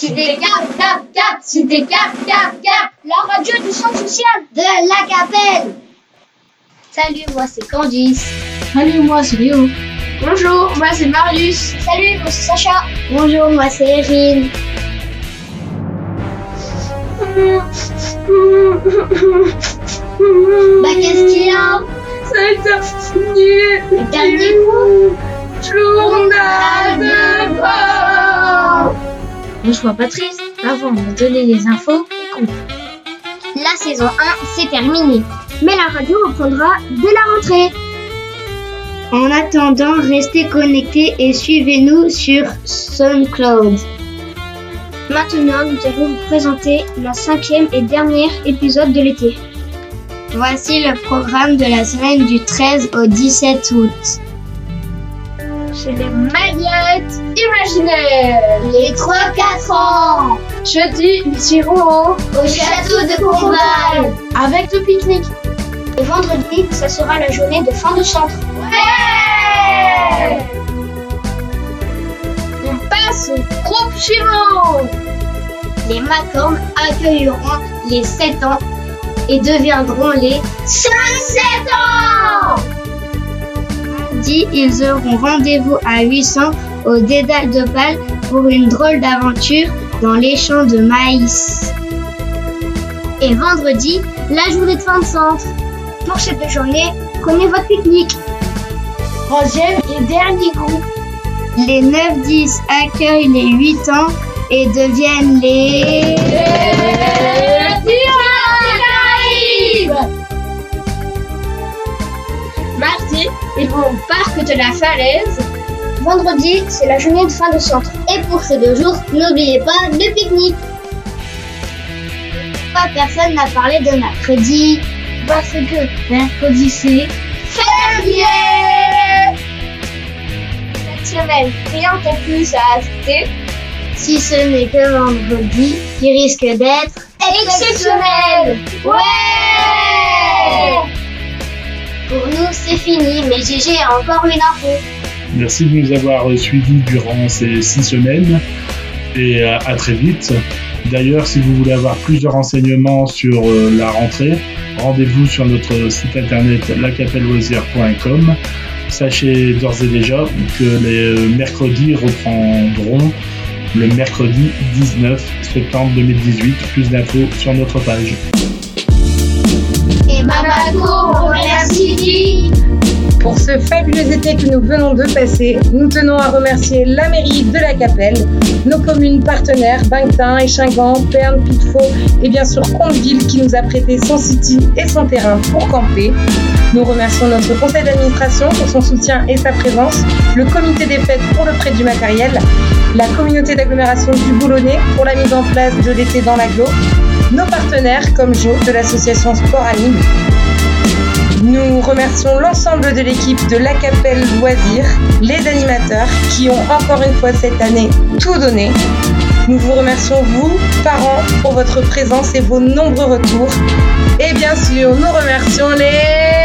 Cité Cap, Cap, Cap, Cité Cap, Cap, Cap, la radio du centre social de la Capelle. Salut, moi c'est Candice. Salut, moi c'est Léo. Bonjour, moi c'est Marius. Salut, moi c'est Sacha. Bonjour, moi c'est Erin. bah qu'est-ce qu'il y a? C'est le dernier. Le dernier Ne sois pas triste. Avant de donner les infos, écoute. La saison 1, c'est terminé. Mais la radio reprendra dès la rentrée. En attendant, restez connectés et suivez-nous sur SoundCloud. Maintenant, nous allons vous présenter la cinquième et dernière épisode de l'été. Voici le programme de la semaine du 13 au 17 août. Chez les magnettes imaginaires. Les 3-4 ans Jeudi, nous irons au château de Courval. avec le pique-nique. Et vendredi, ça sera la journée de fin de centre. Ouais On passe au groupe suivant. Les Macornes accueilleront les 7 ans et deviendront les 5-7 ans Ils auront rendez-vous à 800 au Dédale de Bâle pour une drôle d'aventure dans les champs de maïs. Et vendredi, la journée de fin de centre. Pour cette journée, prenez votre pique-nique. Troisième et dernier groupe. Les 9-10 accueillent les 8 ans et deviennent les... ils vont au parc de la falaise. Vendredi, c'est la journée de fin de centre. Et pour ces deux jours, n'oubliez pas le pique-nique. Pourquoi personne n'a parlé de mercredi Parce que mercredi c'est Férié Cette semaine, rien de plus à ajouter. Si ce n'est que vendredi, qui risque d'être Exceptionnel Ouais Pour nous, c'est fini, mais GG a encore une info. Merci de nous avoir suivis durant ces six semaines et euh, à très vite. D'ailleurs, si vous voulez avoir plus de renseignements sur euh, la rentrée, rendez-vous sur notre site internet lacapelloisir.com. Sachez d'ores et déjà que les euh, mercredis reprendront le mercredi 19 septembre 2018. Plus d'infos sur notre page. Et Pour ce fabuleux été que nous venons de passer, nous tenons à remercier la mairie de la Capelle, nos communes partenaires, Baintin, Échingan, Perne, Pitefaux et bien sûr Conteville qui nous a prêté son city et son terrain pour camper. Nous remercions notre conseil d'administration pour son soutien et sa présence, le comité des fêtes pour le prêt du matériel, la communauté d'agglomération du Boulonnais pour la mise en place de l'été dans l'agglo, nos partenaires comme Jo de l'association Sport Anime, nous remercions l'ensemble de l'équipe de La Capelle Loisirs, les animateurs qui ont encore une fois cette année tout donné. Nous vous remercions vous, parents, pour votre présence et vos nombreux retours. Et bien sûr, nous remercions les